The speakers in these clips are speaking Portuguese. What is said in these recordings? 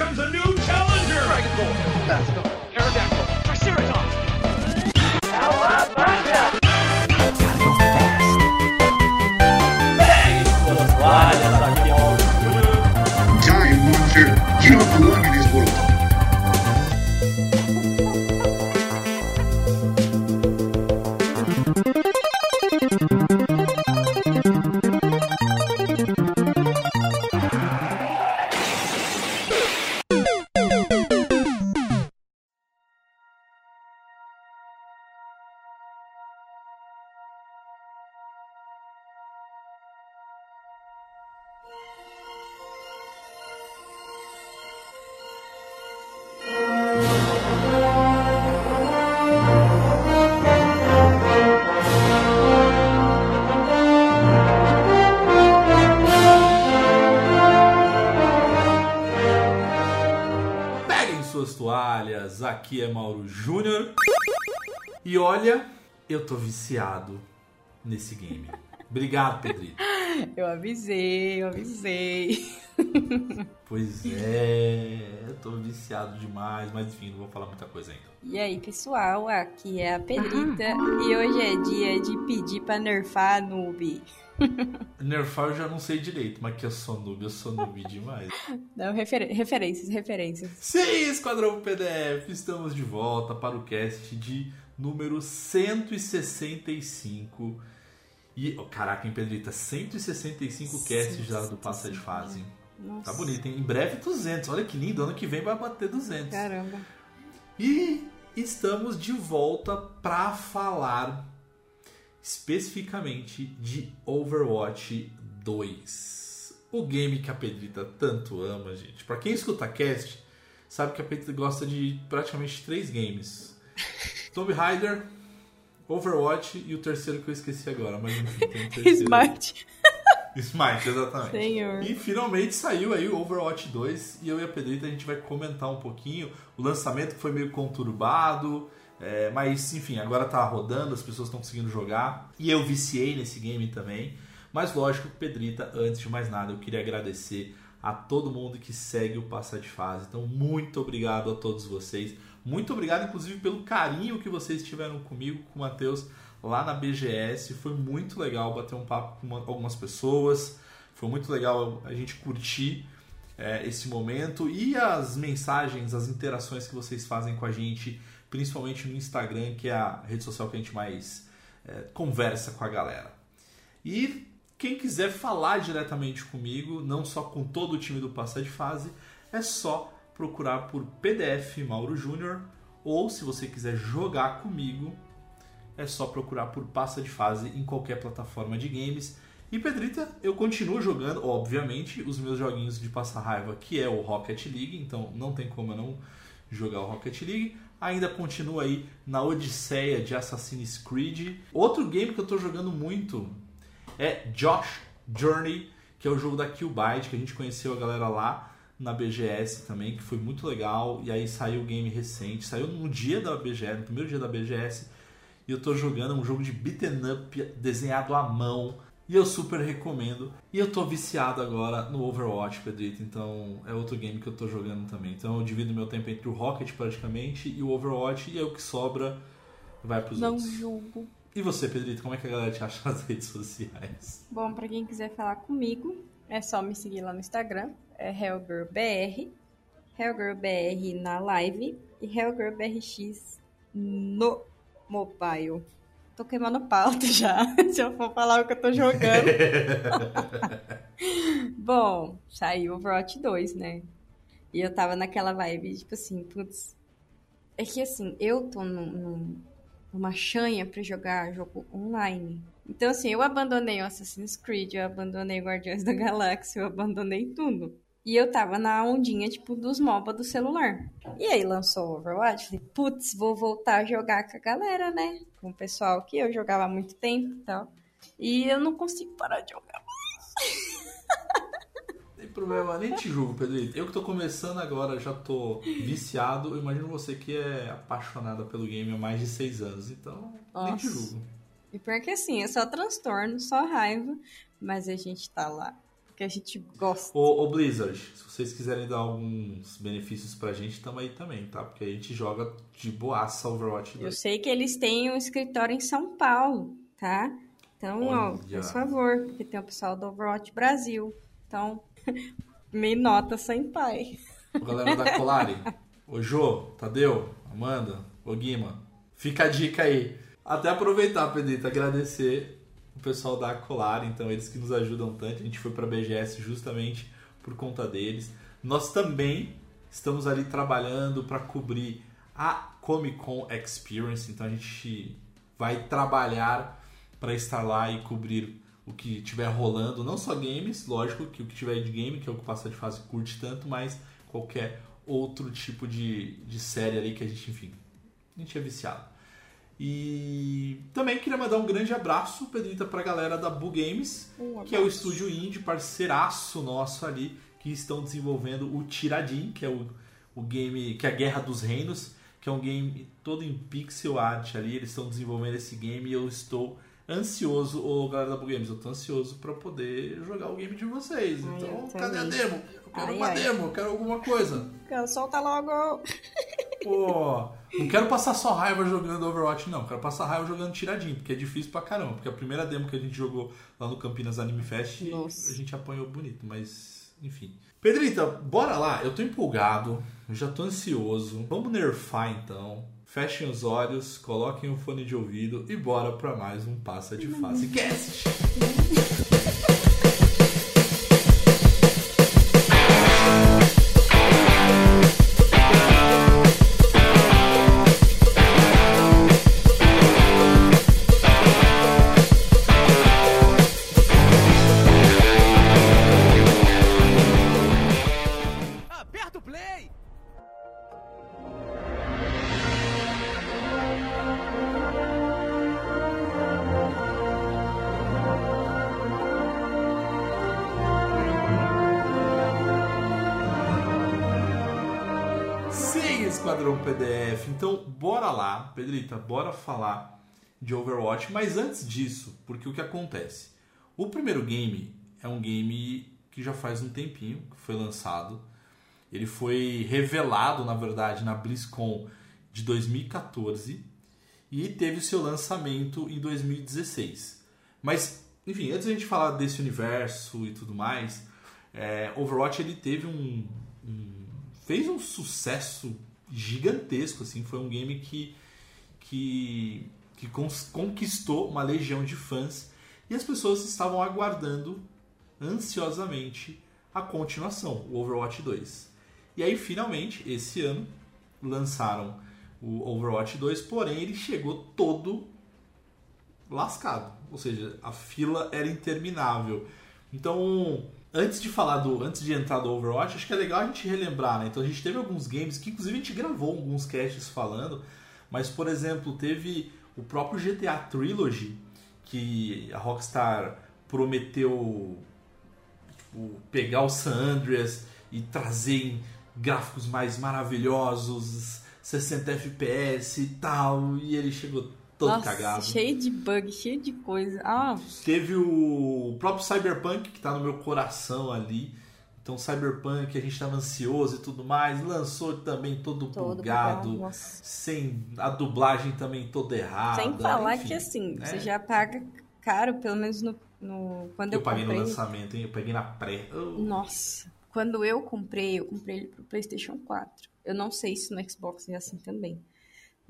comes a new challenger! Dragon Ball! Tô viciado nesse game. Obrigado, Pedrito. Eu avisei, eu avisei. Pois é, eu tô viciado demais, mas enfim, não vou falar muita coisa ainda. E aí, pessoal, aqui é a Pedrita e hoje é dia de pedir pra nerfar a noob. Nerfar eu já não sei direito, mas que eu sou noob, eu sou noob demais. Não, refer- referências, referências. Sim, Esquadrão PDF, estamos de volta para o cast de número 165. E, oh, caraca, hein, Pedrita? 165 casts já do Passa de Fase. Nossa, Tá bonito, hein? Em breve 200. Olha que lindo, ano que vem vai bater 200. Caramba. E estamos de volta para falar especificamente de Overwatch 2. O game que a Pedrita tanto ama, gente. Para quem escuta cast, sabe que a Pedrita gosta de praticamente três games: Tomb Raider, Overwatch e o terceiro que eu esqueci agora, mas enfim, tem um terceiro. Smart. Smite, exatamente. Senhor. E finalmente saiu aí o Overwatch 2 e eu e a Pedrita a gente vai comentar um pouquinho. O lançamento foi meio conturbado, é, mas enfim, agora tá rodando, as pessoas estão conseguindo jogar. E eu viciei nesse game também. Mas lógico, Pedrita, antes de mais nada, eu queria agradecer a todo mundo que segue o Passa de Fase. Então, muito obrigado a todos vocês. Muito obrigado, inclusive, pelo carinho que vocês tiveram comigo, com o Matheus, lá na BGS. Foi muito legal bater um papo com uma- algumas pessoas. Foi muito legal a gente curtir é, esse momento e as mensagens, as interações que vocês fazem com a gente, principalmente no Instagram, que é a rede social que a gente mais é, conversa com a galera. E quem quiser falar diretamente comigo, não só com todo o time do Passa de Fase, é só procurar por PDF Mauro Júnior ou se você quiser jogar comigo, é só procurar por Passa de Fase em qualquer plataforma de games. E Pedrita, eu continuo jogando, obviamente, os meus joguinhos de passar raiva, que é o Rocket League, então não tem como eu não jogar o Rocket League. Ainda continuo aí na odisseia de Assassin's Creed. Outro game que eu tô jogando muito é Josh Journey, que é o jogo da Killbyte, que a gente conheceu a galera lá na BGS também, que foi muito legal. E aí saiu o game recente, saiu no dia da BGS, no primeiro dia da BGS. E eu tô jogando um jogo de beaten up desenhado à mão. E eu super recomendo. E eu tô viciado agora no Overwatch, Pedrito. Então é outro game que eu tô jogando também. Então eu divido meu tempo entre o Rocket praticamente e o Overwatch. E é o que sobra vai pros Não outros. julgo. E você, Pedrito, como é que a galera te acha nas redes sociais? Bom, pra quem quiser falar comigo, é só me seguir lá no Instagram. É HellGirlBR. HellGirlBR na live e HellGirlBRX no mobile. Tô queimando pauta já, se eu for falar o que eu tô jogando. Bom, saiu o Overwatch 2, né? E eu tava naquela vibe, tipo assim, putz. É que assim, eu tô num, num- numa chanha pra jogar jogo online. Então, assim, eu abandonei o Assassin's Creed, eu abandonei Guardiões da Galáxia, eu abandonei tudo. E eu tava na ondinha, tipo, dos MOBA do celular. E aí lançou o Overwatch, falei, putz, vou voltar a jogar com a galera, né? Com o pessoal que eu jogava há muito tempo e tal. E eu não consigo parar de jogar. Tem problema, nem te julgo, Pedrito. Eu que tô começando agora, já tô viciado. Eu imagino você que é apaixonada pelo game há mais de seis anos, então nem te Nossa. julgo. E pior que assim, é só transtorno, só raiva, mas a gente tá lá. Que a gente gosta. Ô, ô, Blizzard, se vocês quiserem dar alguns benefícios pra gente, tamo aí também, tá? Porque a gente joga de boaça Overwatch 2. Eu sei que eles têm um escritório em São Paulo, tá? Então, ó, Olha. por favor, porque tem o pessoal do Overwatch Brasil. Então, me nota sem pai. Ô, galera da Colari, ô Jô, Tadeu, Amanda, ô Guima, fica a dica aí. Até aproveitar, Pedrito, agradecer o pessoal da Colari, então eles que nos ajudam tanto. A gente foi pra BGS justamente por conta deles. Nós também estamos ali trabalhando para cobrir a Comic Con Experience, então a gente vai trabalhar para estar lá e cobrir o que tiver rolando, não só games, lógico que o que tiver de game, que é o que passa de fase curte tanto, mas qualquer outro tipo de, de série ali que a gente, enfim, a gente é viciado. E também queria mandar um grande abraço, Pedrita, pra galera da Bu Games, Um que é o estúdio indie, parceiraço nosso ali, que estão desenvolvendo o Tiradim, que é o, o game, que é a Guerra dos Reinos, que é um game todo em pixel art ali, eles estão desenvolvendo esse game e eu estou ansioso, ô galera da Bu Games, eu tô ansioso pra poder jogar o game de vocês. Ai, então, cadê a demo? Eu quero Ai, uma ai. demo, eu quero alguma coisa. Solta logo! Pô, não quero passar só raiva jogando Overwatch, não. Quero passar raiva jogando tiradinho, porque é difícil pra caramba. Porque a primeira demo que a gente jogou lá no Campinas Anime Fest, Nossa. a gente apanhou bonito, mas enfim. Pedrita, bora lá. Eu tô empolgado, eu já tô ansioso. Vamos nerfar então. Fechem os olhos, coloquem o fone de ouvido e bora pra mais um Passa de Fase Cast. Esquadrão PDF. Então, bora lá, Pedrita, bora falar de Overwatch. Mas antes disso, porque o que acontece? O primeiro game é um game que já faz um tempinho que foi lançado. Ele foi revelado, na verdade, na BlizzCon de 2014 e teve o seu lançamento em 2016. Mas, enfim, antes da gente falar desse universo e tudo mais, é, Overwatch ele teve um, um- fez um sucesso gigantesco, assim, foi um game que que, que conquistou uma legião de fãs e as pessoas estavam aguardando ansiosamente a continuação, o Overwatch 2. E aí, finalmente, esse ano, lançaram o Overwatch 2, porém ele chegou todo lascado. Ou seja, a fila era interminável. Então, antes de falar do. Antes de entrar do Overwatch, acho que é legal a gente relembrar, né? Então a gente teve alguns games que inclusive a gente gravou alguns casts falando, mas por exemplo, teve o próprio GTA Trilogy, que a Rockstar prometeu tipo, pegar o San Andreas e trazer gráficos mais maravilhosos, 60 FPS e tal, e ele chegou todo Nossa, cagado. cheio de bug, cheio de coisa. Ah, Teve o próprio Cyberpunk, que tá no meu coração ali. Então, Cyberpunk, a gente tava ansioso e tudo mais. Lançou também todo, todo bugado, bugado, nossa. sem a dublagem também toda errada. Sem falar enfim, que assim, né? você já paga caro, pelo menos no, no- quando eu, Eu paguei comprei. no lançamento, hein? Eu peguei na pré. Oh, Nossa, quando eu comprei, eu comprei ele pro PlayStation 4. Eu não sei se no Xbox é assim também.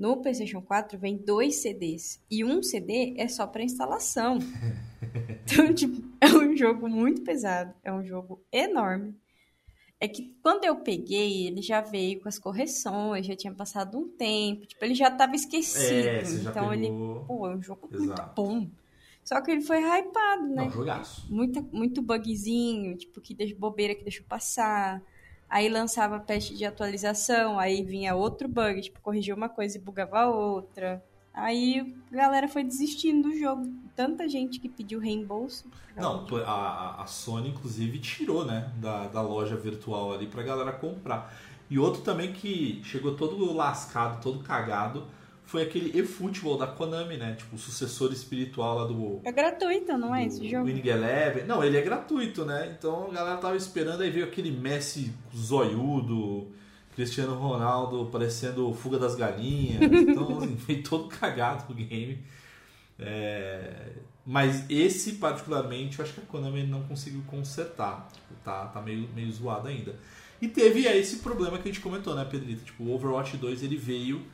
No PlayStation 4 vem dois CDs e um CD é só para instalação. então, tipo, é um jogo muito pesado, é um jogo enorme. É que quando eu peguei, ele já veio com as correções, já tinha passado um tempo, tipo, ele já estava esquecido. É, então ele, pegou... pô, é um jogo Exato. muito bom. Só que ele foi hypado, né? Não, jogaço. muita, muito bugzinho, tipo, que deixa bobeira que deixou passar. Aí lançava patch de atualização, aí vinha outro bug, tipo, corrigia uma coisa e bugava outra. Aí a galera foi desistindo do jogo. Tanta gente que pediu reembolso. Não, a, a- Sony, inclusive, tirou, né, da, da loja virtual ali pra galera comprar. E outro também que chegou todo lascado, todo cagado, foi aquele eFootball da Konami, né? Tipo, o sucessor espiritual lá do. É gratuito, não é esse jogo? Winning Eleven. Não, ele é gratuito, né? Então a galera tava esperando, aí veio aquele Messi zoiudo, Cristiano Ronaldo parecendo Fuga das Galinhas. Então, assim, foi todo cagado o game. É, Mas esse, particularmente, eu acho que a Konami não conseguiu consertar. Tipo, tá, tá meio, meio zoado ainda. E teve aí esse problema que a gente comentou, né, Pedrito? Tipo, o Overwatch 2 ele veio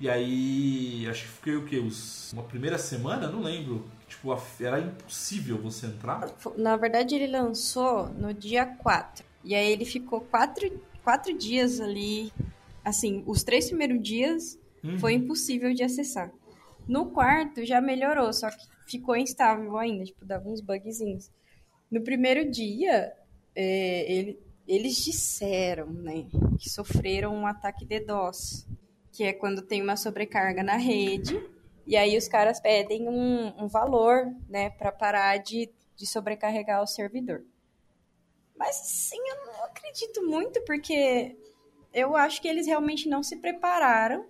e aí, acho que foi o que? Os, uma primeira semana? Não lembro. Tipo, era impossível você entrar. Na verdade, ele lançou no dia 4. E aí ele ficou quatro, quatro dias ali. Assim, os três primeiros dias Uhum. foi impossível de acessar. No quarto já melhorou, só que ficou instável ainda, tipo, dava uns bugzinhos. No primeiro dia, é, ele- eles disseram, né, que sofreram um ataque DDoS, que é quando tem uma sobrecarga na rede, e aí os caras pedem um, um valor, né, para parar de, de sobrecarregar o servidor. Mas, sim, eu não acredito muito, porque eu acho que eles realmente não se prepararam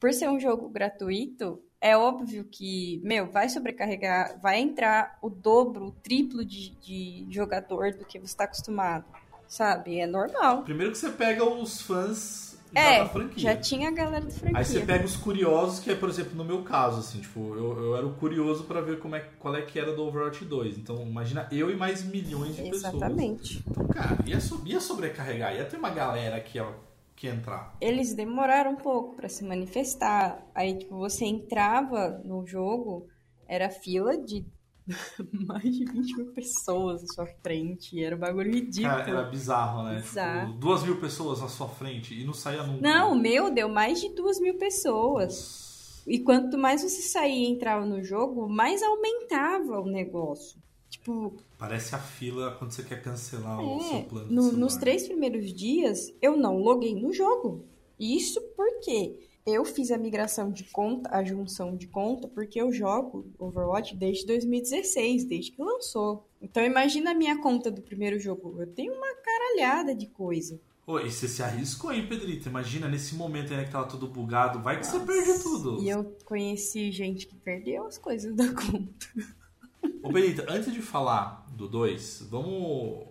por ser um jogo gratuito, é óbvio que, meu, vai sobrecarregar, vai entrar o dobro, o triplo de, de jogador do que você está acostumado, sabe? É normal. Primeiro que você pega os fãs É, da franquia. já tinha a galera do franquia. Aí você pega os curiosos, que é, por exemplo, no meu caso, assim, tipo, eu, eu era o curioso pra ver como é, qual é que era do Overwatch 2. Então, imagina eu e mais milhões de pessoas. Exatamente. Então, cara, ia, ia sobrecarregar, ia ter uma galera que ia, que ia entrar. Eles demoraram um pouco pra se manifestar. Aí, tipo, você entrava no jogo, era fila de mais de 20 mil pessoas à sua frente. Era um bagulho ridículo. Cara, era bizarro, né? Bizarro. Tipo, duas mil pessoas à sua frente e não saía nunca. Não, o meu deu mais de duas mil pessoas. E quanto mais você saía e entrava no jogo, mais aumentava o negócio. Tipo, Parece a fila quando você quer cancelar o seu é, plano no- nos três primeiros dias eu não loguei no jogo. Isso porque eu fiz a migração de conta, a junção de conta, porque eu jogo Overwatch desde 2016, desde que lançou. Então imagina a minha conta do primeiro jogo. Eu tenho uma caralhada de coisa. Ô, e você se arriscou aí, Pedrito. Imagina nesse momento aí que tava tudo bugado. Vai que você perde tudo. E eu conheci gente que perdeu as coisas da conta. Ô, Benita, antes de falar do 2, vamos,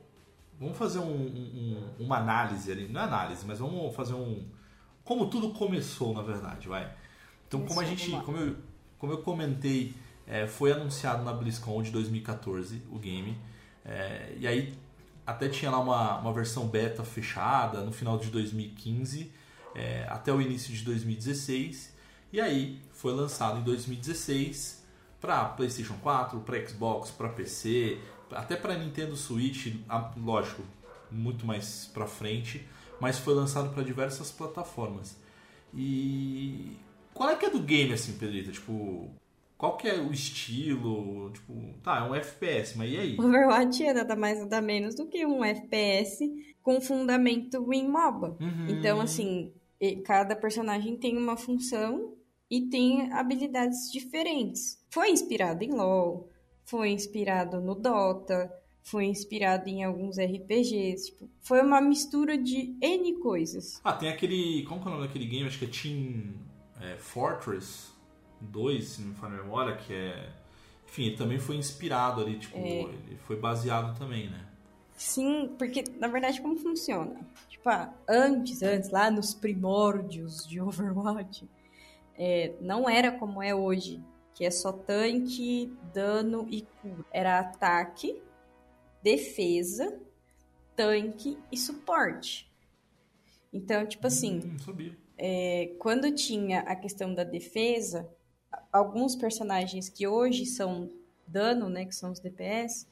vamos fazer um- um- uma análise ali. Não é análise, mas vamos fazer um. Como tudo começou, na verdade, vai. Então, como a gente. Como eu, como eu comentei, é, foi anunciado na BlizzCon de 2014 o game. É, e aí até tinha lá uma, uma versão beta fechada no final de 2015 é, até o início de 2016. E aí foi lançado em 2016 para PlayStation 4, para Xbox, para PC, até para Nintendo Switch, lógico, muito mais para frente, mas foi lançado para diversas plataformas. E qual é que é do game assim, Pedrita? Tipo, qual que é o estilo? Tipo, tá, é um FPS, mas e aí? Overwatch é nada mais nada menos do que um FPS com fundamento em MOBA. Uhum. Então, assim, cada personagem tem uma função e tem habilidades diferentes. Foi inspirado em LoL, foi inspirado no Dota, foi inspirado em alguns RPGs. Tipo, foi uma mistura de N coisas. Ah, tem aquele. Como que é o nome daquele game? Acho que é Team é, Fortress 2, se não me falha a memória, que é. Enfim, ele também foi inspirado ali, tipo, É. ele foi baseado também, né? Sim, porque na verdade como funciona? Tipo, ah, antes, antes, lá nos primórdios de Overwatch, é, não era como é hoje, que é só tanque, dano e cura. Era ataque, defesa, tanque e suporte. Então, tipo assim, Hum, é, quando tinha a questão da defesa, alguns personagens que hoje são dano, né, que são os DPS,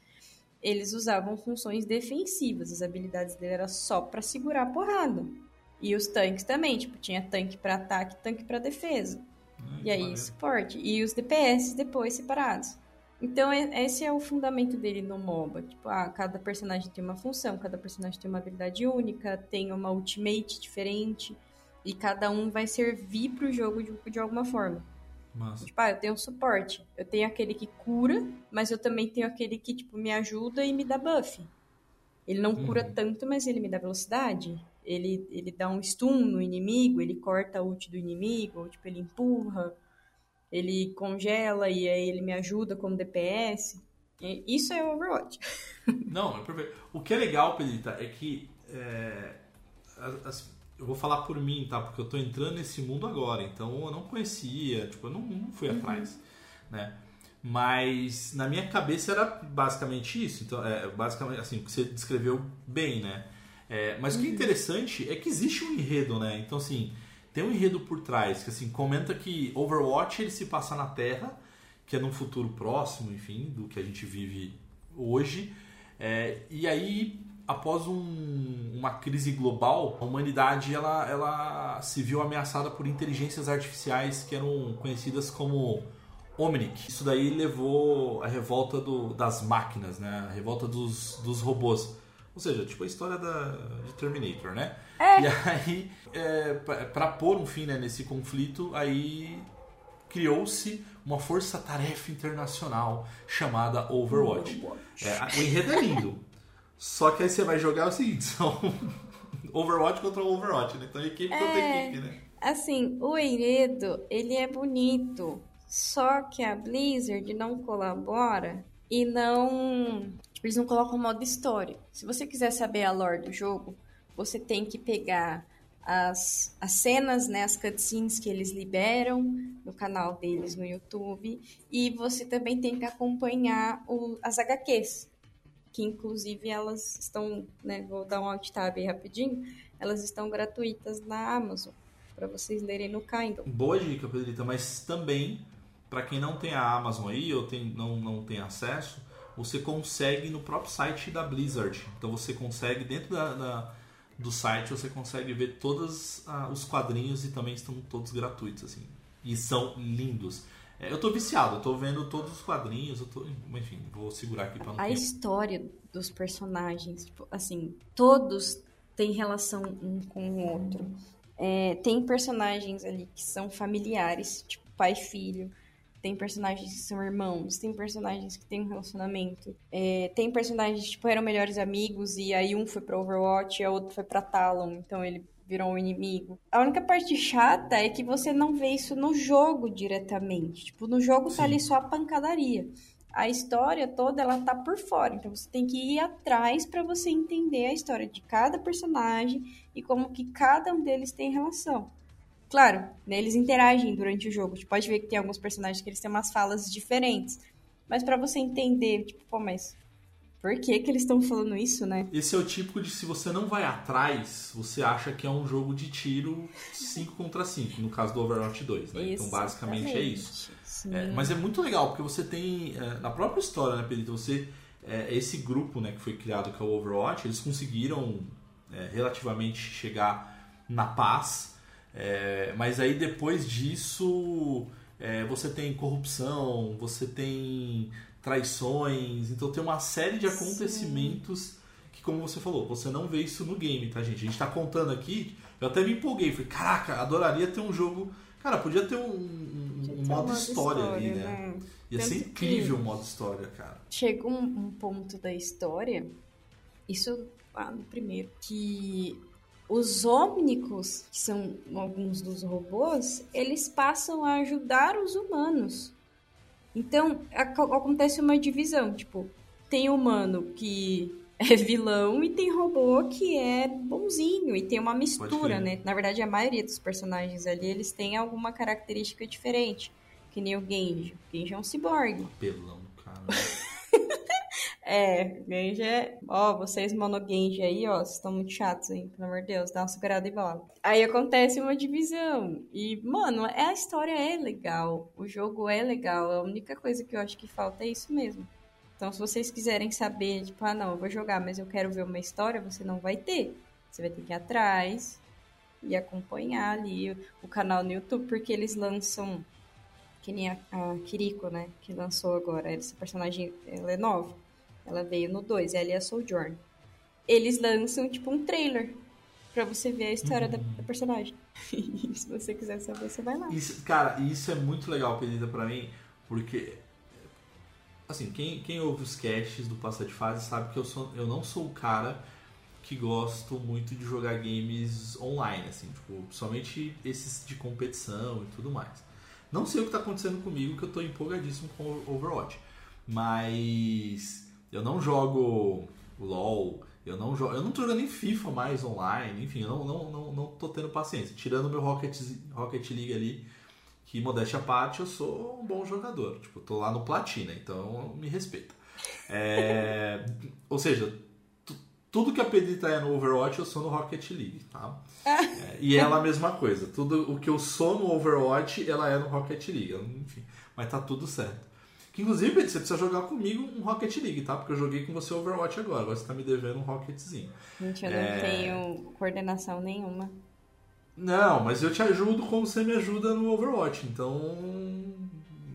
eles usavam funções defensivas. As habilidades dele era só pra segurar a porrada. E os tanques também, tipo, tinha tanque pra ataque, tanque pra defesa. Ai, E que aí, suporte. E os DPS depois separados. Então, esse é o fundamento dele no MOBA. Tipo, ah, cada personagem tem uma função, cada personagem tem uma habilidade única, tem uma ultimate diferente. E cada um vai servir pro jogo de, de alguma forma. Massa. Tipo, ah, eu tenho suporte. Eu tenho aquele que cura, mas eu também tenho aquele que, tipo, me ajuda e me dá buff. Ele não cura Uhum. tanto, mas ele me dá velocidade. ele, ele dá um stun no inimigo, ele corta a ult do inimigo, ou tipo, ele empurra, ele congela e aí ele me ajuda como DPS. Isso é Overwatch. Não, é perfeito. O que é legal, Pedrita, é que. é, as- eu vou falar por mim, tá? Porque eu tô entrando nesse mundo agora, então eu não conhecia, tipo, eu não, não fui atrás, né? Mas na minha cabeça era basicamente isso. Então, é, basicamente, assim, o que você descreveu bem, né? É, mas o que é interessante é que existe um enredo, né? Então, assim, tem um enredo por trás, que assim, comenta que Overwatch ele se passa na Terra, que é num futuro próximo, enfim, do que a gente vive hoje. É, e aí, após um- uma crise global, a humanidade ela, ela se viu ameaçada por inteligências artificiais que eram conhecidas como Omnic. Isso daí levou à revolta do- das máquinas, né? A revolta dos, dos robôs. Ou seja, tipo a história da, de Terminator, né? E aí, é, para pôr um fim né, nesse conflito, aí criou-se uma força-tarefa internacional chamada Overwatch. É, a- o enredo é lindo. Só que aí você vai jogar o seguinte, são Overwatch contra Overwatch, né? Então equipe contra É. equipe, né? Assim, o enredo, ele é bonito, só que a Blizzard não colabora e não... Tipo, eles não colocam modo história. Se você quiser saber a lore do jogo, você tem que pegar as, as cenas, né, as cutscenes que eles liberam no canal deles no YouTube e você também tem que acompanhar o- as HQs, que inclusive elas estão, né, vou dar um alt tab aí rapidinho, elas estão gratuitas na Amazon para vocês lerem no Kindle. Boa dica, Pedrita, mas também, para quem não tem a Amazon aí ou tem, não, não tem acesso, você consegue no próprio site da Blizzard. Então você consegue, dentro da, da- do site, você consegue ver todos ah, os quadrinhos e também estão todos gratuitos, assim. E são lindos. É, eu tô viciado, eu tô vendo todos os quadrinhos, eu tô, enfim, vou segurar aqui para não A ter- história dos personagens, tipo, assim, todos têm relação um com o outro. É, tem personagens ali que são familiares, tipo pai e filho. Tem personagens que são irmãos, tem personagens que têm um relacionamento. É, tem personagens que tipo, eram melhores amigos e aí um foi pra Overwatch e a outro foi pra Talon, então ele virou um inimigo. A única parte chata é que você não vê isso no jogo diretamente. Tipo, no jogo Sim. tá ali só a pancadaria a história toda ela tá por fora. Então você tem que ir atrás para você entender a história de cada personagem e como que cada um deles tem relação. Claro, né, eles interagem durante o jogo. Você pode ver que tem alguns personagens que eles têm umas falas diferentes. Mas para você entender, tipo, pô, mas por que que eles estão falando isso, né? Esse é o típico de se você não vai atrás, você acha que é um jogo de tiro 5 contra 5, no caso do Overwatch 2, né? Então basicamente é isso. É, mas é muito legal, porque você tem, é, na própria história, né, Pedrito, você, é, esse grupo né, que foi criado, que é o Overwatch, eles conseguiram é, relativamente chegar na paz, é, mas aí depois disso é, você tem corrupção, você tem traições, então tem uma série de acontecimentos que, como você falou, você não vê isso no game, tá, gente? A gente tá contando aqui, eu até me empolguei, falei, caraca, adoraria ter um jogo. Cara, podia ter um, um- um modo um história, ali, né? Ia ser Tanto incrível o modo história, cara. chega um, um ponto da história, isso lá no primeiro, que os Omnicos, que são alguns dos robôs, eles passam a ajudar os humanos. Então, ac- acontece uma divisão, tipo, tem humano que é vilão e tem robô que é bonzinho e tem uma mistura, né? Na verdade, a maioria dos personagens ali, eles têm alguma característica diferente, que nem o Genji. O Genji é um ciborgue. Pelão, cara. É, Genji é. Ó, vocês monogenji aí, ó, vocês estão muito chatos, hein? Pelo amor de Deus, dá uma segurada e bola. Aí acontece uma divisão. E, mano, é, a história é legal. O jogo é legal. A única coisa que eu acho que falta é isso mesmo. Então, se vocês quiserem saber, tipo, ah, não, eu vou jogar, mas eu quero ver uma história, você não vai ter. Você vai ter que ir atrás e acompanhar ali o, o canal no YouTube, porque eles lançam. Que nem a, a Kiriko, né? Que lançou agora. Esse personagem, ela é nova. Ela veio no 2, ela é a Sojourn. Eles lançam, tipo, um trailer pra você ver a história da, da personagem. E se você quiser saber, você vai lá. Isso, cara, isso é muito legal, Pedrita, pra mim, porque. Assim, quem, quem ouve os casts do Passa de Fase sabe que eu, sou, eu não sou o cara que gosto muito de jogar games online, assim, tipo, somente esses de competição e tudo mais. Não sei o que está acontecendo comigo, que eu estou empolgadíssimo com Overwatch. Mas eu não jogo LOL, eu não jogo, eu não tô jogando nem FIFA mais online, enfim, eu não, não, não, não tô tendo paciência. Tirando meu Rocket, Rocket League ali, que modéstia à parte, eu sou um bom jogador. Tipo, tô lá no Platina, então me respeita. É, ou seja, tudo que a Pedrita é no Overwatch, eu sou no Rocket League, tá? É, e ela a mesma coisa. Tudo o que eu sou no Overwatch, ela é no Rocket League. Enfim, mas tá tudo certo. Que inclusive, você precisa jogar comigo um Rocket League, tá? Porque eu joguei com você Overwatch agora. Agora você tá me devendo um Rocketzinho. Gente, eu é... não tenho coordenação nenhuma. Não, mas eu te ajudo como você me ajuda no Overwatch. Então.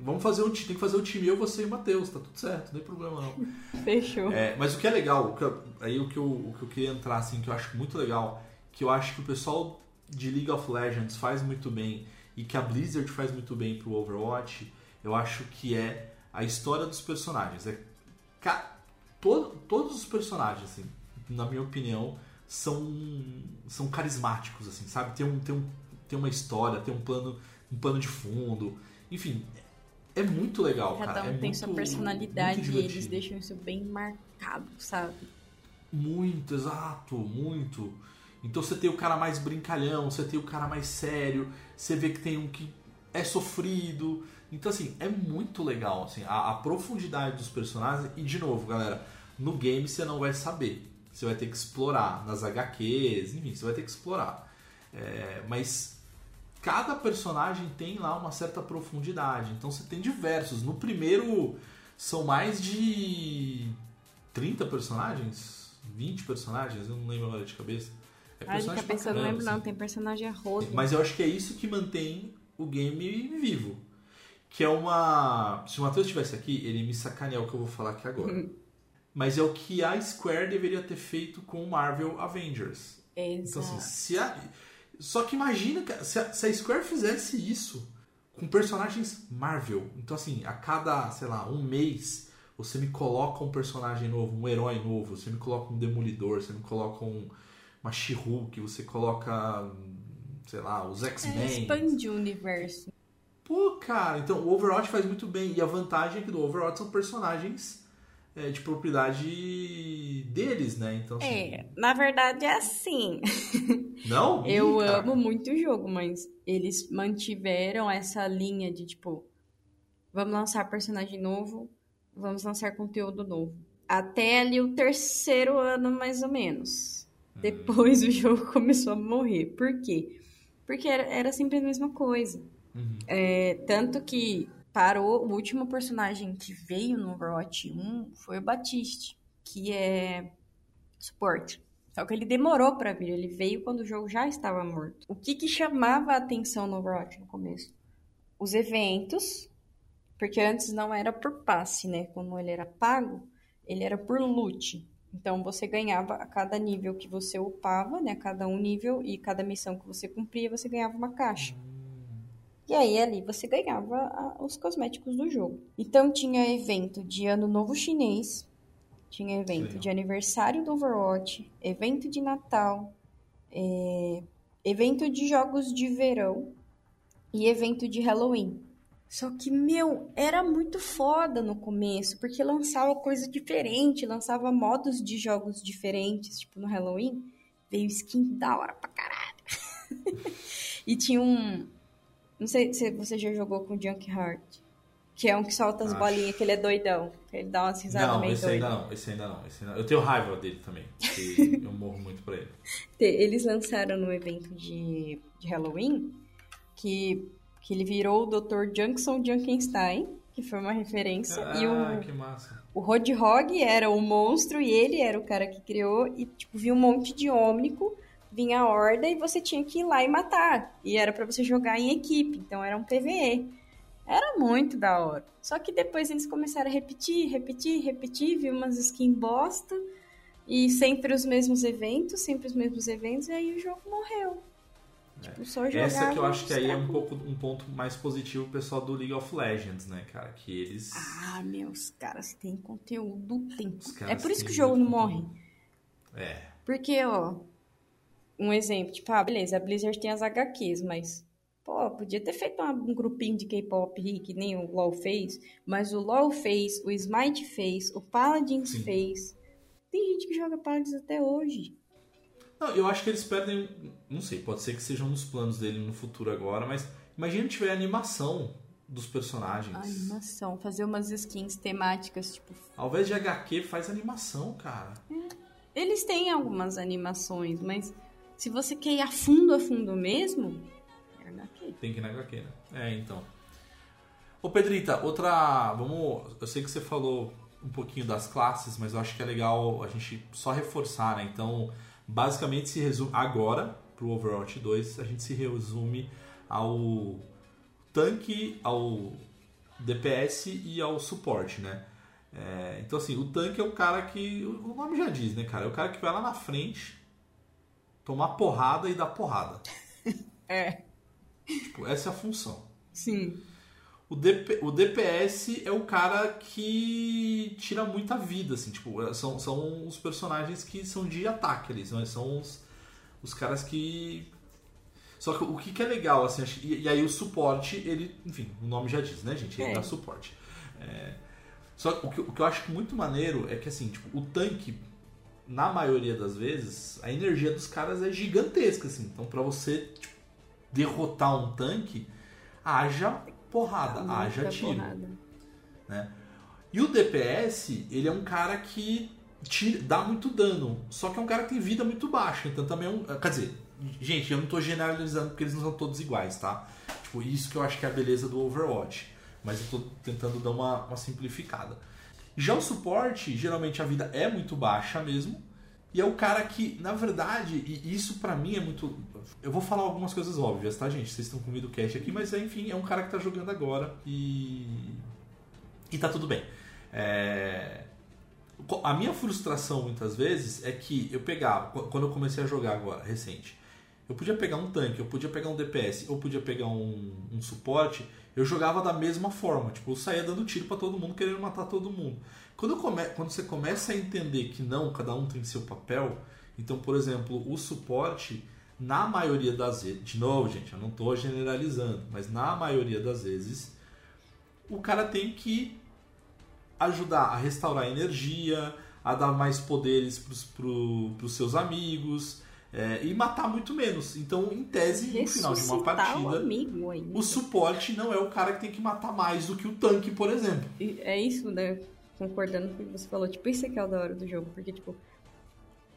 Vamos fazer um time. Tem que fazer o time eu, você e o Matheus, tá tudo certo, não tem problema não. Fechou. É, mas o que é legal, o que eu, aí o que, eu, o que eu queria entrar, assim, que eu acho muito legal, que eu acho que o pessoal de League of Legends faz muito bem e que a Blizzard faz muito bem pro Overwatch, eu acho que é a história dos personagens. É, todo, todos os personagens, assim, na minha opinião, são, são carismáticos, assim, sabe? Tem, um, tem, um, tem uma história, tem um plano, um plano de fundo. Enfim, é muito legal, Cada cara. um é tem muito, sua personalidade e eles deixam isso bem marcado, sabe? Muito, exato, muito. Então você tem o cara mais brincalhão, você tem o cara mais sério, você vê que tem um que é sofrido, então, assim, é muito legal assim, a, a, profundidade dos personagens. E, de novo, galera, no game você não vai saber. Você vai ter que explorar. Nas HQs, enfim, você vai ter que explorar. É, mas cada personagem tem lá uma certa profundidade. Então, você tem diversos. No primeiro, são mais de 30 personagens? 20 personagens? Eu não lembro agora de cabeça. É ah, de cabeça eu não lembro, assim. não. Tem personagem a rodo. Mas eu acho que é isso que mantém o game vivo que é uma. Se o Matheus estivesse aqui, ele me sacanear o que eu vou falar aqui agora. Uhum. Mas é o que a Square deveria ter feito com o Marvel Avengers. Exato. Então, assim, se a... Só que imagina se a, se a Square fizesse isso com personagens Marvel. Então, assim, a cada, sei lá, um mês, você me coloca um personagem novo, um herói novo, você me coloca um Demolidor, você me coloca um, uma She-Hulk, você coloca, sei lá, os X-Men. É, expande o universo. Pô, cara, então o Overwatch faz muito bem. E a vantagem é que do Overwatch são personagens é, de propriedade deles, né? Então, assim... É, na verdade é assim. Não? Eu Ih, amo muito o jogo, mas eles mantiveram essa linha de tipo, vamos lançar personagem novo, vamos lançar conteúdo novo. Até ali o terceiro ano, mais ou menos. Hum. Depois o jogo começou a morrer. Por quê? Porque era, era sempre a mesma coisa. Uhum. É, tanto que parou, o último personagem que veio no Overwatch 1 foi o Batiste, que é suporte. Só que ele demorou para vir, ele veio quando o jogo já estava morto. O que, que chamava a atenção no Overwatch no começo? Os eventos, porque antes não era por passe, né? Quando ele era pago, ele era por loot. Então você ganhava a cada nível que você upava, né? Cada um nível e cada missão que você cumpria, você ganhava uma caixa. E aí ali você ganhava a, os cosméticos do jogo. Então tinha evento de Ano Novo Chinês, tinha evento Sim. de aniversário do Overwatch, evento de Natal, é, evento de jogos de verão e evento de Halloween. Só que, meu, era muito foda no começo, porque lançava coisa diferente, lançava modos de jogos diferentes, tipo no Halloween, veio skin da hora pra caralho. e tinha um, não sei se você já jogou com Junk Heart. Que é um que solta as Acho. bolinhas, que ele é doidão. Ele dá umas risadas não, meio esse doido. ainda não, esse ainda não, esse ainda não. Eu tenho raiva dele também. eu morro muito por ele. Eles lançaram no evento de, de Halloween que, que ele virou o Dr. Junction Junkenstein, que foi uma referência. Ah, e o, que massa. O Roadhog era o monstro e ele era o cara que criou. E, tipo, viu um monte de ômnico vinha a horda e você tinha que ir lá e matar. E era para você jogar em equipe, então era um PVE. Era muito da hora. Só que depois eles começaram a repetir, repetir, repetir, viu umas skins bosta. E sempre os mesmos eventos, sempre os mesmos eventos, e aí o jogo morreu. É. Tipo, só jogar Essa que eu acho que aí é um pouco um ponto mais positivo o pessoal do League of Legends, né, cara? Que eles. Ah, meus caras têm conteúdo, tem. É por isso que o jogo não morre. É. Porque, ó, um exemplo, tipo, ah, beleza, a Blizzard tem as HQs, mas, pô, podia ter feito uma- um grupinho de K-pop que nem o LoL fez, mas o LoL fez, o Smite fez, o Paladins Sim. fez. Tem gente que joga Paladins até hoje. Não, eu acho que eles perdem. Não sei, pode ser que sejam nos planos dele no futuro agora, mas imagina tiver animação dos personagens. A animação, fazer umas skins temáticas, tipo. Ao invés de HQ, faz animação, cara. Eles têm algumas animações, mas se você quer ir a fundo, a fundo mesmo, é HQ. Tem que ir na HQ, né? É, então. Ô Pedrita, outra. Vamos. Eu sei que você falou um pouquinho das classes, mas eu acho que é legal a gente só reforçar, né? Então, basicamente se resume. Agora, pro Overwatch 2, a gente se resume ao tanque, ao DPS e ao suporte, né? É, então, assim, o tanque é o cara que. O nome já diz, né, cara? É o cara que vai lá na frente tomar porrada e dar porrada. É. Tipo, essa é a função. Sim. O, DP, o DPS é o cara que tira muita vida, assim, tipo, são, são os personagens que são de ataque ali, são, são os, os caras que. Só que o que, que é legal, assim, acho- e, e aí o suporte, ele, enfim, o nome já diz, né, gente? Ele É. dá suporte. É, só que o que, o que eu acho muito maneiro é que, assim, tipo, o tanque, na maioria das vezes, a energia dos caras é gigantesca, assim. Então, pra você tipo, derrotar um tanque, haja porrada, haja Muita tiro. porrada. né? E o DPS, ele é um cara que tira- dá muito dano, só que é um cara que tem vida muito baixa, então também é um, quer dizer, gente, eu não tô generalizando porque eles não são todos iguais, tá? Tipo, isso que eu acho que é a beleza do Overwatch, mas eu tô tentando dar uma, uma simplificada. Já o suporte, geralmente a vida é muito baixa mesmo, e é o cara que, na verdade, e isso pra mim é muito. Eu vou falar algumas coisas óbvias, tá, gente? Vocês estão comigo o cast aqui, mas enfim, é um cara que tá jogando agora e. E tá tudo bem. É, A minha frustração muitas vezes é que eu pegava, qu- quando eu comecei a jogar agora, recente, eu podia pegar um tanque, eu podia pegar um DPS, ou podia pegar um, um suporte, eu jogava da mesma forma. Tipo, eu saía dando tiro pra todo mundo, querendo matar todo mundo. Quando, come... quando você começa a entender que não, cada um tem seu papel, então, por exemplo, o suporte, na maioria das vezes, de novo, gente, eu não tô generalizando, mas na maioria das vezes, o cara tem que ajudar a restaurar energia, a dar mais poderes para os seus amigos é, e matar muito menos. Então, em tese, no final de uma o partida, ainda. o suporte não é o cara que tem que matar mais do que o tanque, por exemplo. E É isso, né? Concordando com o que você falou. Tipo, isso aqui é o da hora do jogo. Porque, tipo,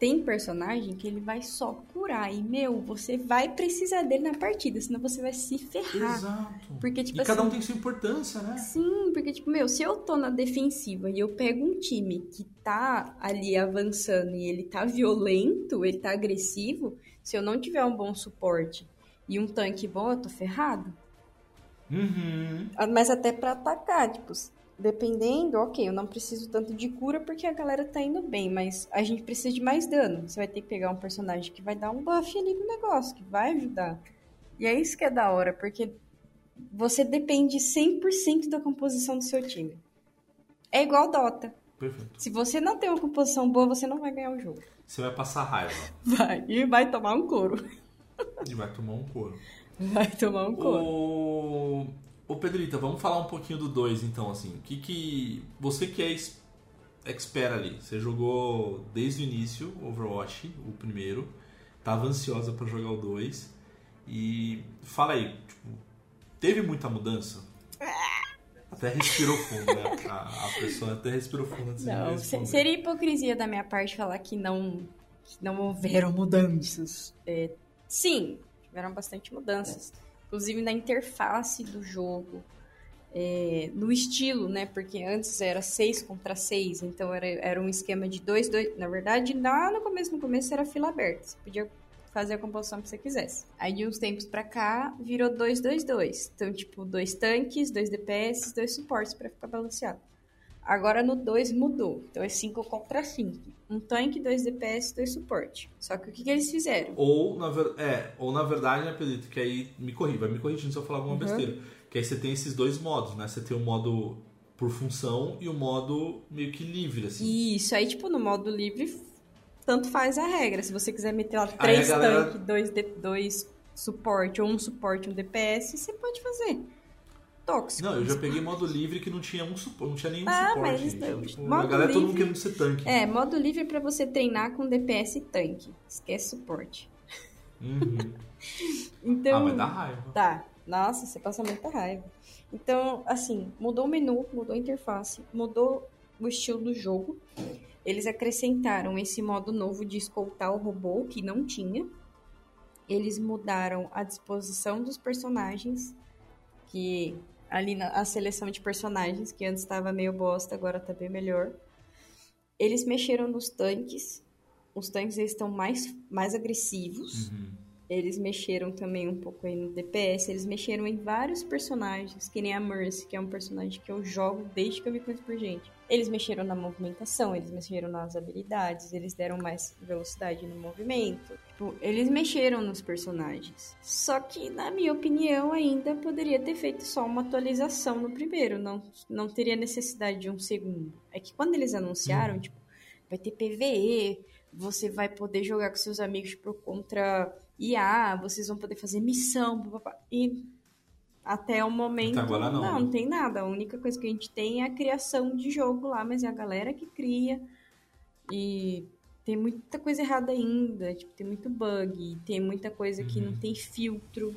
tem personagem que ele vai só curar. E, meu, você vai precisar dele na partida, senão você vai se ferrar. Exato. Porque, tipo e cada um assim- tem sua importância, né? Sim, porque, tipo, meu, se eu tô na defensiva e eu pego um time que tá ali avançando e ele tá violento, ele tá agressivo, se eu não tiver um bom suporte e um tanque bom, eu tô ferrado. Uhum. Ah, Mas até pra atacar, tipo, dependendo, ok, eu não preciso tanto de cura porque a galera tá indo bem, mas a gente precisa de mais dano. Você vai ter que pegar um personagem que vai dar um buff ali no negócio, que vai ajudar. E é isso que é da hora, porque você depende 100% da composição do seu time. É igual Dota. Perfeito. Se você não tem uma composição boa, você não vai ganhar o jogo. Você vai passar raiva Vai, e vai tomar um couro. e vai tomar um couro. Vai tomar um couro. Ô, ô Pedrita, vamos falar um pouquinho do 2 então, assim. O que que. Você que é ex- expert ali, você jogou desde o início Overwatch, o primeiro, tava ansiosa pra jogar o 2. E fala aí, tipo, teve muita mudança? Até respirou fundo, né? A, a pessoa até respirou fundo antes de Não, responder. seria hipocrisia da minha parte falar que não, que não houveram mudanças. É, sim, tiveram bastante mudanças. Inclusive na interface do jogo, é, no estilo, né? Porque antes era 6 contra 6, então era, era um esquema de 2, 2. Na verdade, lá no começo, no começo era fila aberta. Você podia fazer a composição que você quisesse. Aí de uns tempos pra cá, virou 2, 2, 2. Então, tipo, dois tanques, dois DPS, dois suportes pra ficar balanceado. Agora no 2 mudou. Então é 5 contra 5. Um tanque, dois DPS, dois suporte. Só que o que, que eles fizeram? Ou na, ver- é, ou na verdade, né, Pedrito, que aí me corri, vai me corrigindo se eu falar alguma Uhum. besteira. Que aí você tem esses dois modos, né? Você tem o modo por função e o modo meio que livre, assim. Isso, aí tipo no modo livre tanto faz a regra. Se você quiser meter lá Aí a três galera- tanques, dois, de- dois suporte, ou um suporte e um DPS, você pode fazer. Tóxico. Não, eu já peguei modo livre que não tinha um suporte, não tinha nenhum Ah, suporte. mas Então, não, tipo, a modo galera todo mundo livre- querendo ser tanque. É, modo livre é pra você treinar com DPS e tanque. Esquece suporte. Uhum. Então, Ah, mas dá raiva. Tá. Nossa, você passa muita raiva. Então, assim, mudou o menu, mudou a interface, mudou o estilo do jogo. Eles acrescentaram esse modo novo de escoltar o robô, que não tinha. Eles mudaram a disposição dos personagens, que ali na a seleção de personagens, que antes estava meio bosta, agora tá bem melhor. Eles mexeram nos tanques. Os tanques eles estão mais, mais agressivos. Uhum. Eles mexeram também um pouco aí no DPS, eles mexeram em vários personagens, que nem a Mercy, que é um personagem que eu jogo desde que eu vi coisa por gente. Eles mexeram na movimentação, eles mexeram nas habilidades, eles deram mais velocidade no movimento. Tipo, eles mexeram nos personagens. Só que, na minha opinião, ainda poderia ter feito só uma atualização no primeiro, não, não teria necessidade de um segundo. É que quando eles anunciaram, tipo, vai ter PVE, você vai poder jogar com seus amigos tipo, contra IA, vocês vão poder fazer missão, papapá. e até o momento Até agora não, não né? tem nada. A única coisa que a gente tem é a criação de jogo lá, mas é a galera que cria e tem muita coisa errada ainda, tipo, tem muito bug, tem muita coisa que Uhum. não tem filtro,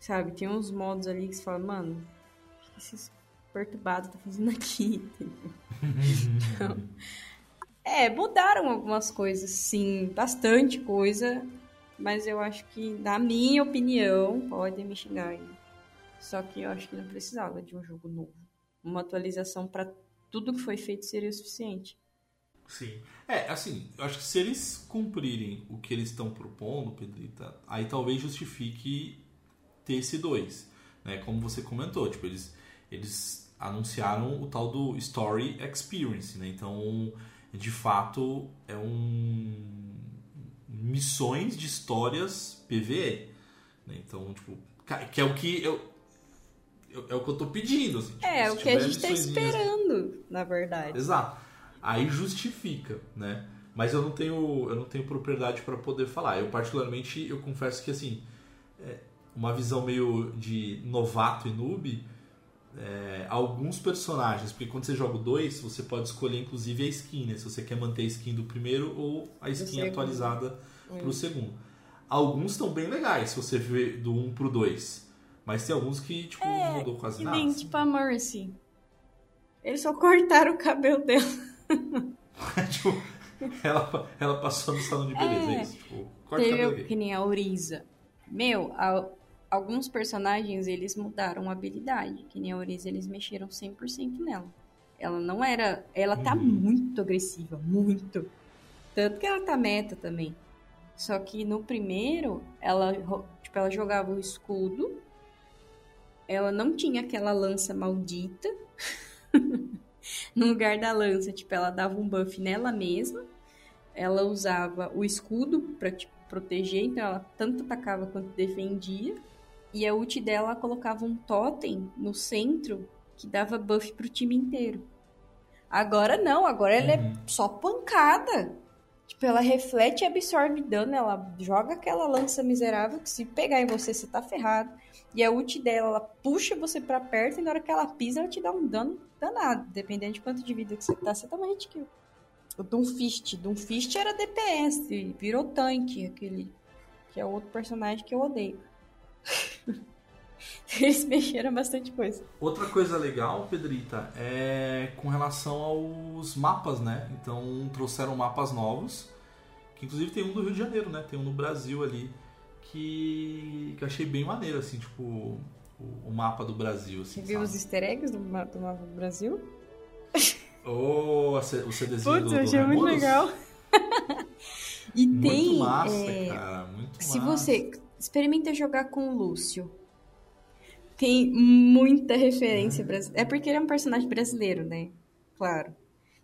sabe? Tem uns modos ali que você fala, mano, o que esses perturbados tá fazendo aqui? Então, é, mudaram algumas coisas, sim, bastante coisa, mas eu acho que, na minha opinião, podem me xingar aí. Só que eu acho que não precisava de um jogo novo. Uma atualização pra tudo que foi feito seria o suficiente. Sim. É, assim, eu acho que se eles cumprirem o que eles estão propondo, Pedrita, aí talvez justifique ter esse 2. Né? Como você comentou, tipo, eles, eles anunciaram o tal do Story Experience, né? Então, de fato, é um missões de histórias PVE. Né? Então, tipo, que é o que eu- é o que eu tô pedindo, assim. tipo, É, se o que a gente tá esperando, na verdade. Exato. Aí justifica, né? Mas eu não tenho, eu não tenho propriedade para poder falar. Eu particularmente, eu confesso que assim, é, uma visão meio de novato e noob, é, alguns personagens, porque quando você joga o 2, você pode escolher inclusive a skin, né? Se você quer manter a skin do primeiro ou a skin atualizada Hum. pro segundo. Alguns estão bem legais, se você vê do 1 um pro 2. Mas tem alguns que, tipo, não mudou quase nada. assim. tipo, a Mercy. Eles só cortaram o cabelo dela. tipo, ela, ela passou no salão de beleza, é, É. isso. Tipo, corta Teve cabelo o- gay. que nem a Oriza. Meu, a- alguns personagens eles mudaram a habilidade. Que nem a Oriza, eles mexeram 100% nela. Ela não era. Ela tá Uhum. muito agressiva, muito. Tanto que ela tá meta também. Só que no primeiro, ela, tipo, ela jogava o escudo. Ela não tinha aquela lança maldita. no lugar da lança, tipo, ela dava um buff nela mesma. Ela usava o escudo pra tipo, proteger, então ela tanto atacava quanto defendia. E a ult dela ela colocava um totem no centro que dava buff pro time inteiro. Agora não, agora ela Uhum. é só pancada. Tipo, ela reflete e absorve dano, ela joga aquela lança miserável que se pegar em você, você tá ferrado. E a ult dela, ela puxa você pra perto e na hora que ela pisa, ela te dá um dano danado. Dependendo de quanto de vida que você tá, você toma hit kill. O Doomfist. Doomfist era DPS, virou tanque, aquele que é outro personagem que eu odeio. Eles mexeram bastante coisa. Outra coisa legal, Pedrita, é com relação aos mapas, né? Então trouxeram mapas novos, que inclusive tem um do Rio de Janeiro, né? Tem um no Brasil ali, que, que eu achei bem maneiro, assim, tipo, o, o mapa do Brasil, assim, Você viu os easter eggs do, do mapa do Brasil? Oh, a o CDzinho Putz, do, eu do achei muito Raimundos? legal. e Muito tem. massa, é, cara, muito Se massa. você experimenta jogar com o Lúcio, tem muita referência brasileira. É porque ele é um personagem brasileiro, né? Claro.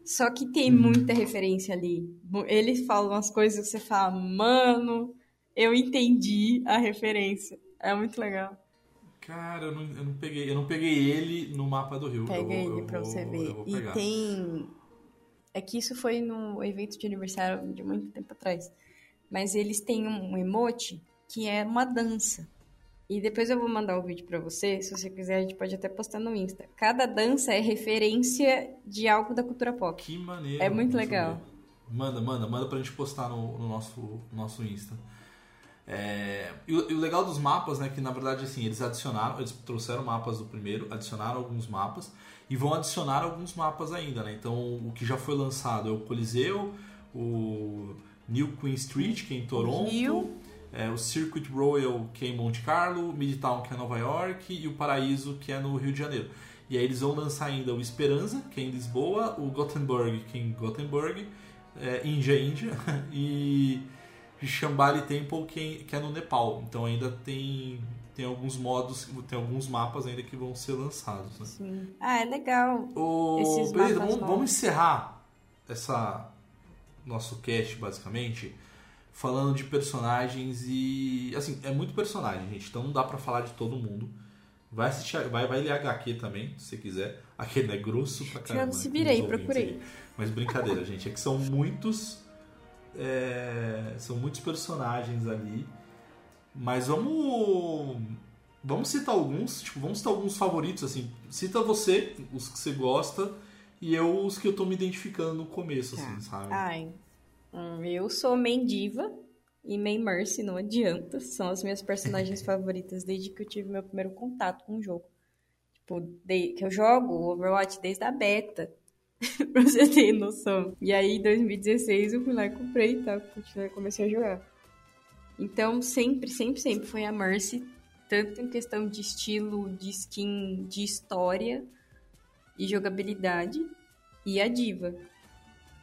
Só que tem Uhum. muita referência ali. Mu- Ele fala umas coisas que você fala, mano, eu entendi a referência. É muito legal. Cara, eu não, eu não peguei, eu não peguei ele no mapa do Rio. Pega vou- ele pra vou- você ver. E tem É que isso foi no evento de aniversário de muito tempo atrás. Mas eles têm um emote que é uma dança. E depois eu vou mandar o um vídeo para você, se você quiser, a gente pode até postar no Insta. Cada dança é referência de algo da cultura pop. Que maneiro. É muito legal. Manda, manda, manda pra gente postar no, no nosso, no nosso Insta. É, e, o, e, o, legal dos mapas, né, que na verdade assim, eles adicionaram, eles trouxeram mapas do primeiro, adicionaram alguns mapas e vão adicionar alguns mapas ainda, né? Então, o que já foi lançado é o Coliseu, o New Queen Street, que é em Toronto, Rio. É, o Circuit Royal, que é em Monte Carlo, Midtown, que é em Nova York, e o Paraíso, que é no Rio de Janeiro. E aí eles vão lançar ainda o Esperança, que é em Lisboa, o Gothenburg, que é em Gothenburg, é, Índia, Índia, e Shambhala Temple, que, que é no Nepal. Então ainda tem tem alguns modos, tem alguns mapas ainda que vão ser lançados. Né? Sim. Ah, é legal. O... Esses Beleza, vamos, vamos, encerrar essa nosso cast basicamente falando de personagens e assim é muito personagem, gente. Então não dá para falar de todo mundo. Vai assistir, vai, vai ler HQ também, se você quiser. Aquele é grosso pra caramba. Eu se virei, procurei. Mas brincadeira, gente. É que são muitos. É, são muitos personagens ali. Mas vamos. Vamos citar alguns. Tipo, vamos citar alguns favoritos, assim. Cita você, os que você gosta, e eu os que eu tô me identificando no começo, tá. assim, sabe? Ai. Hum, eu sou main diva e main mercy, não adianta. São as minhas personagens favoritas desde que eu tive meu primeiro contato com o jogo. Tipo, de, que eu jogo Overwatch desde a beta. pra você ter noção. E aí, em 2016, eu fui lá e comprei, tá? Comecei a jogar. Então, sempre, sempre, sempre foi a Mercy, tanto em questão de estilo, de skin, de história e jogabilidade, e a Diva.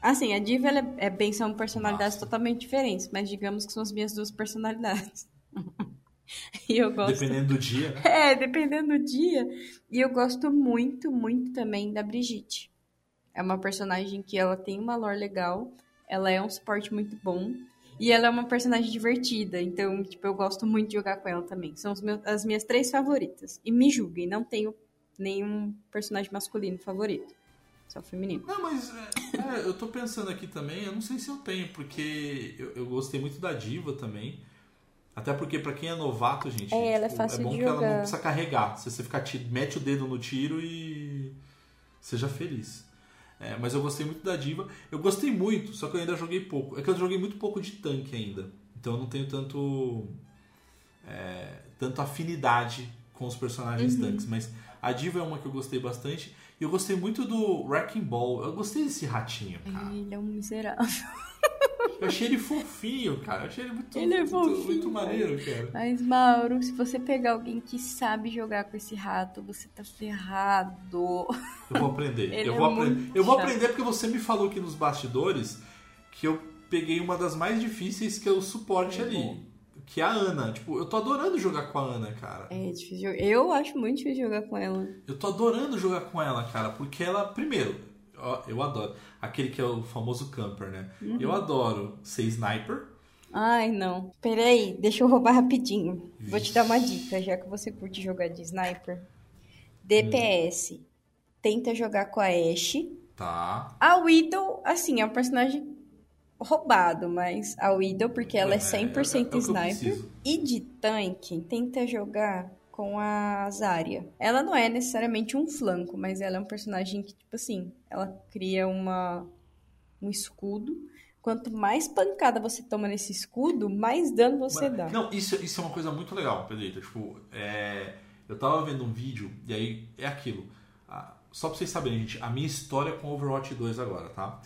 Assim, a Diva ela é, é bem, são personalidades Nossa. totalmente diferentes, mas digamos que são as minhas duas personalidades. e eu gosto... Dependendo do dia. É, dependendo do dia. E eu gosto muito, muito também da Brigitte. É uma personagem que ela tem uma lore legal, ela é um suporte muito bom. E ela é uma personagem divertida, então, tipo, eu gosto muito de jogar com ela também. São meus, as minhas três favoritas. E me julguem, não tenho nenhum personagem masculino favorito. Só feminino. Não, mas é, é, eu tô pensando aqui também, eu não sei se eu tenho, porque eu, eu gostei muito da Diva também. Até porque para quem é novato, gente, é, ela é, tipo, fácil é bom de que jogar. ela não precisa carregar. Se você ficar mete o dedo no tiro e seja feliz. É, mas eu gostei muito da Diva. Eu gostei muito, só que eu ainda joguei pouco. É que eu joguei muito pouco de tanque ainda. Então eu não tenho tanto. É, tanto afinidade com os personagens uhum. tanques. Mas a Diva é uma que eu gostei bastante. E eu gostei muito do Wrecking Ball. Eu gostei desse ratinho, cara. Ele é um miserável. Eu achei ele fofinho, cara. Eu achei ele muito, ele é fofinho, muito, muito maneiro, cara. Mas, Mauro, se você pegar alguém que sabe jogar com esse rato, você tá ferrado. Eu vou aprender. eu, é vou aprender. eu vou aprender porque você me falou aqui nos bastidores que eu peguei uma das mais difíceis que é o suporte é ali. Bom. Que é a Ana. Tipo, eu tô adorando jogar com a Ana, cara. É difícil. Eu acho muito difícil jogar com ela. Eu tô adorando jogar com ela, cara. Porque ela, primeiro, eu adoro. Aquele que é o famoso camper, né? Uhum. Eu adoro ser sniper. Ai, não. Peraí, deixa eu roubar rapidinho. Vixe. Vou te dar uma dica, já que você curte jogar de sniper. DPS. Hum. Tenta jogar com a Ashe. Tá. A Widow, assim, é um personagem roubado, mas a Widow, porque ela é 100% é, é, é sniper. E de tanque, tenta jogar com a Zarya. Ela não é necessariamente um flanco, mas ela é um personagem que, tipo assim, ela cria uma, um escudo. Quanto mais pancada você toma nesse escudo, mais dano você mas, dá. Não, isso, isso é uma coisa muito legal, Pedrita. Tipo, é, eu tava vendo um vídeo, e aí é aquilo. Só pra vocês saberem, gente, a minha história com Overwatch 2 agora, tá?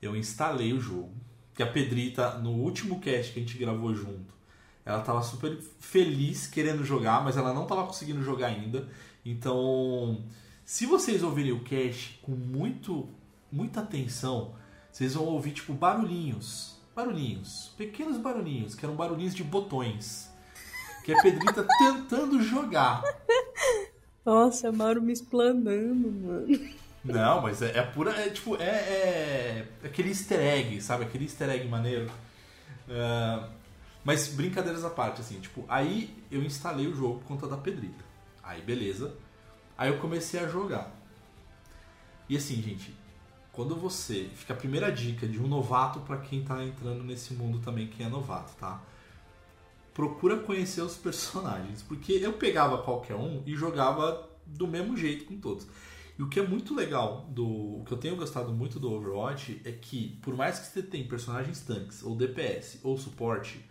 Eu instalei o jogo, que a Pedrita, no último cast que a gente gravou junto, ela estava super feliz querendo jogar, mas ela não estava conseguindo jogar ainda. Então, se vocês ouvirem o cast com muito, muita atenção, vocês vão ouvir tipo barulhinhos, barulhinhos, pequenos barulhinhos, que eram barulhinhos de botões. Que é a Pedrita tentando jogar. Nossa, Mauro me explanando, mano. Não, mas é, é pura. É tipo, é, é, aquele easter egg, sabe? Aquele easter egg maneiro. Uh, mas brincadeiras à parte, assim, tipo, aí eu instalei o jogo por conta da Pedrita. Aí beleza. Aí eu comecei a jogar. E assim, gente, quando você. Fica a primeira dica de um novato para quem tá entrando nesse mundo também, quem é novato, tá? Procura conhecer os personagens. Porque eu pegava qualquer um e jogava do mesmo jeito com todos. E o que é muito legal do. O que eu tenho gostado muito do Overwatch é que, por mais que você tenha personagens tanques, ou DPS, ou suporte,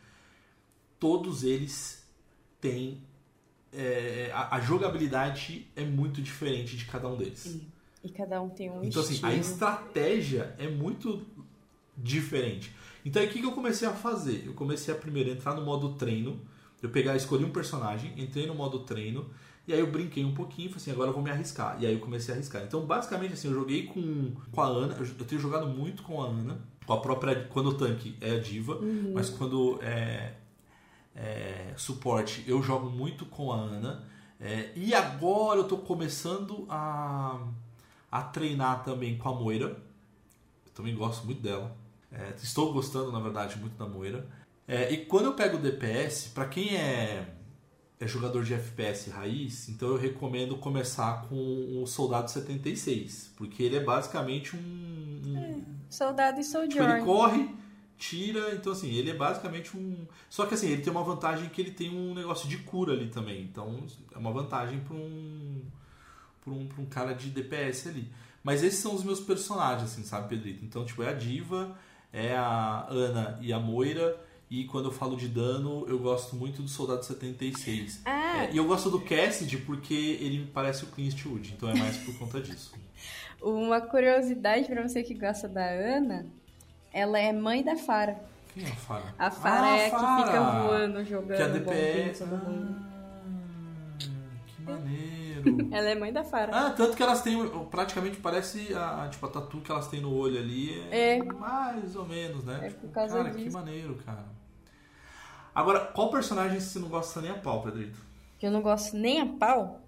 todos eles têm. é, a, a jogabilidade é muito diferente de cada um deles. Sim. E cada um tem um Então, assim, estilo. a estratégia é muito diferente. Então, aí, o que, que eu comecei a fazer? Eu comecei a primeiro entrar no modo treino. Eu pegar, escolhi um personagem, entrei no modo treino. E aí eu brinquei um pouquinho e falei assim, agora eu vou me arriscar. E aí eu comecei a arriscar. Então, basicamente, assim, eu joguei com, com a Ana. Eu, eu tenho jogado muito com a Ana. Com a própria... Quando o tanque é a diva. Mas quando é, é suporte, eu jogo muito com a Ana. É, e agora eu tô começando a, a treinar também com a Moira. Eu também gosto muito dela. É, estou gostando, na verdade, muito da Moira. É, e quando eu pego o DPS, pra quem é, é jogador de FPS raiz, então eu recomendo começar com o Soldado 76. Porque ele é basicamente um. um Soldado e tipo, ele corre, tira, então assim, ele é basicamente um. Só que assim, ele tem uma vantagem que ele tem um negócio de cura ali também. Então é uma vantagem para um, pra um, pra um cara de DPS ali. Mas esses são os meus personagens, assim, sabe, Pedrito? Então, tipo, é a Diva, é a Ana e a Moira. E quando eu falo de dano, eu gosto muito do Soldado 76. Ah. É, e eu gosto do Cassidy porque ele me parece o Clint Eastwood, então é mais por conta disso. Uma curiosidade pra você que gosta da Ana, ela é mãe da Fara. Quem é a Farah? A Fara Ah, é a que Farah! fica voando, jogando Que a bombinha DPS. Ah, que maneiro. Ela é mãe da Fara. Ah, tanto que elas têm. Praticamente parece a, tipo, a tatu que elas têm no olho ali. É. Mais ou menos, né? É Tipo, por causa cara, que disso. maneiro, cara. Agora, qual personagem você não gosta nem a pau, Pedrito? Que eu não gosto nem a pau.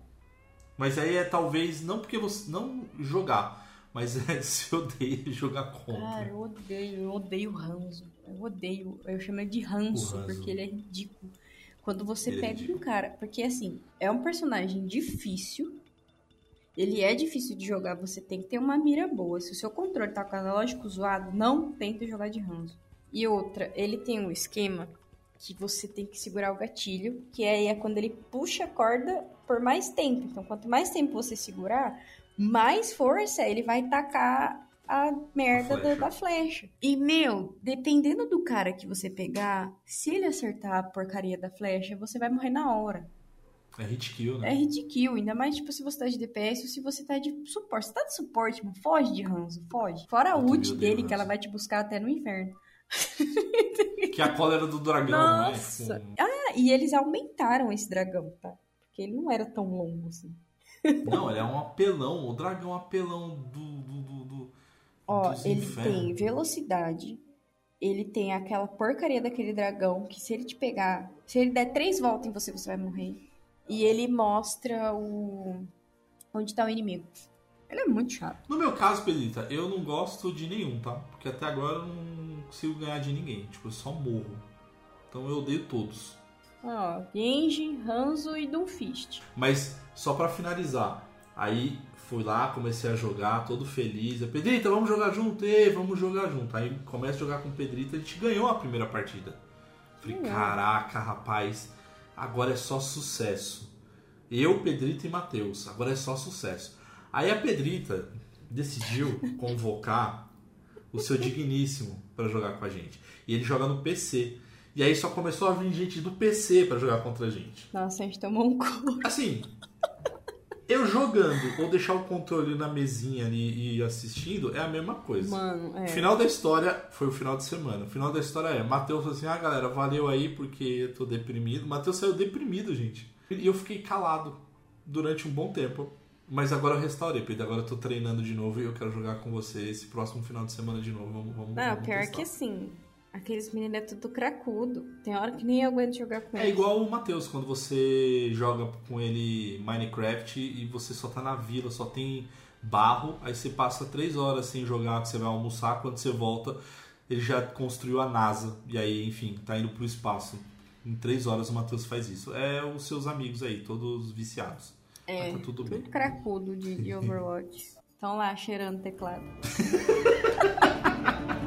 Mas aí é talvez não porque você não jogar, mas é se odeia jogar contra. Cara, eu odeio, eu odeio o Ranzo. Eu odeio, eu chamo ele de ranço, O Hanzo. porque ele é ridículo. Quando você Ele é pega ridículo. um cara, porque assim, é um personagem difícil. Ele é difícil de jogar, você tem que ter uma mira boa. Se o seu controle tá com o analógico zoado, não tenta jogar de ranço. E outra, ele tem um esquema que você tem que segurar o gatilho, que aí é quando ele puxa a corda por mais tempo. Então, quanto mais tempo você segurar, mais força ele vai tacar a merda A da, flecha. da flecha. E, meu, dependendo do cara que você pegar, se ele acertar a porcaria da flecha, você vai morrer na hora. É hit kill, né? É ridículo, ainda mais tipo se você tá de DPS ou se você tá de suporte. Você tá de suporte, mano, foge de Hanzo, foge. Fora a ult dele, Hanzo. que ela vai te buscar até no inferno. Que é a cólera do dragão, né? Nossa! Tipo, Ah, e eles aumentaram esse dragão, tá? Porque ele não era tão longo assim. Não, ele é um apelão. O dragão é um apelão do. do, do, do Ó, ele infernos. tem velocidade, ele tem aquela porcaria daquele dragão que se ele te pegar, se ele der três voltas em você, você vai morrer. E ele mostra o onde tá o inimigo. Ele é muito chato. No meu caso, Pedrita, eu não gosto de nenhum, tá? Porque até agora eu não consigo ganhar de ninguém. Tipo, eu só morro. Então eu odeio todos. Ó, Genji, Hanzo e Doomfist. Mas só pra finalizar, aí fui lá, comecei a jogar, todo feliz. Eu, Pedrita, vamos jogar junto? Ei, vamos jogar junto. Aí começa a jogar com o Pedrita, a gente ganhou a primeira partida. Falei, Ganhou. caraca, rapaz, agora é só sucesso. Eu, Pedrita e Matheus, agora é só sucesso. Aí a Pedrita decidiu convocar o seu digníssimo pra jogar com a gente. E ele joga no PC. E aí só começou a vir gente do PC pra jogar contra a gente. Nossa, a gente tomou um cu. Assim, eu jogando ou deixar o controle na mesinha ali e assistindo é a mesma coisa. Mano, é. Final da história foi o final de semana. O final da história é: Matheus falou assim: ah, galera, valeu aí porque eu tô deprimido. Matheus saiu deprimido, gente. E eu fiquei calado durante um bom tempo. Mas agora eu restaurei, Pedro. Agora eu tô treinando de novo e eu quero jogar com você esse próximo final de semana de novo. Vamos, vamos, Não, vamos pior testar. que assim, aqueles meninos é tudo cracudo. Tem hora que nem eu aguento jogar com É eles. igual o Matheus, quando você joga com ele Minecraft e você só tá na vila, só tem barro, aí você passa três horas sem jogar, você vai almoçar, quando você volta, ele já construiu a NASA, e aí, enfim, tá indo pro espaço. Em três horas o Matheus faz isso. É os seus amigos aí, todos viciados. É, tá tudo bem. Tudo cracudo de, de Overwatch. Estão lá cheirando teclado.